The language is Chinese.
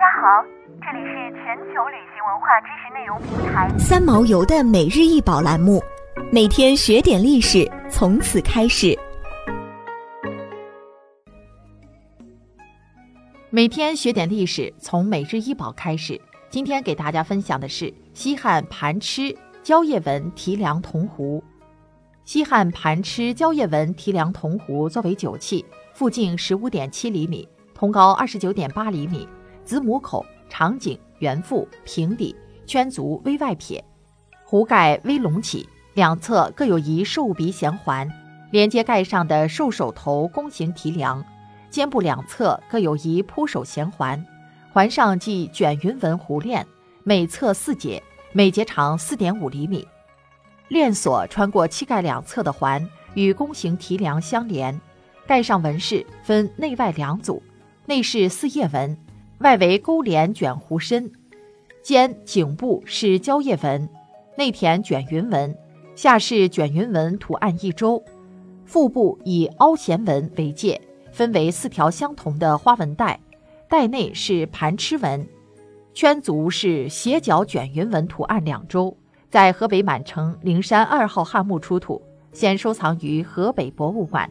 家好，这里是全球旅行文化知识内容平台三毛游的每日一宝栏目，每天学点历史，从此开始。每天学点历史，从每日一宝开始。今天给大家分享的是西汉盘螭蕉叶纹提梁铜壶。西汉盘螭蕉叶纹提梁铜壶作为酒器，腹径十五点七厘米，铜高二十九点八厘米，子母口长颈，圆腹，平底，圈足微外撇，壶盖微隆起，两侧各有一兽鼻衔环，连接盖上的兽首头弓形提梁。肩部两侧各有一铺手衔环，环上系卷云纹壶链，每侧四节，每节长四点五厘米。链锁穿过膝盖两侧的环，与弓形提梁相连。盖上纹饰分内外两组，内饰四叶纹，外围勾连卷弧身。肩颈部是蕉叶纹，内填卷云纹，下是卷云纹图案一周。腹部以凹弦纹为界。分为四条相同的花纹带，带内是盘螭纹，圈足是斜角卷云纹图案两周，在河北满城灵山二号汉墓出土，现收藏于河北博物馆。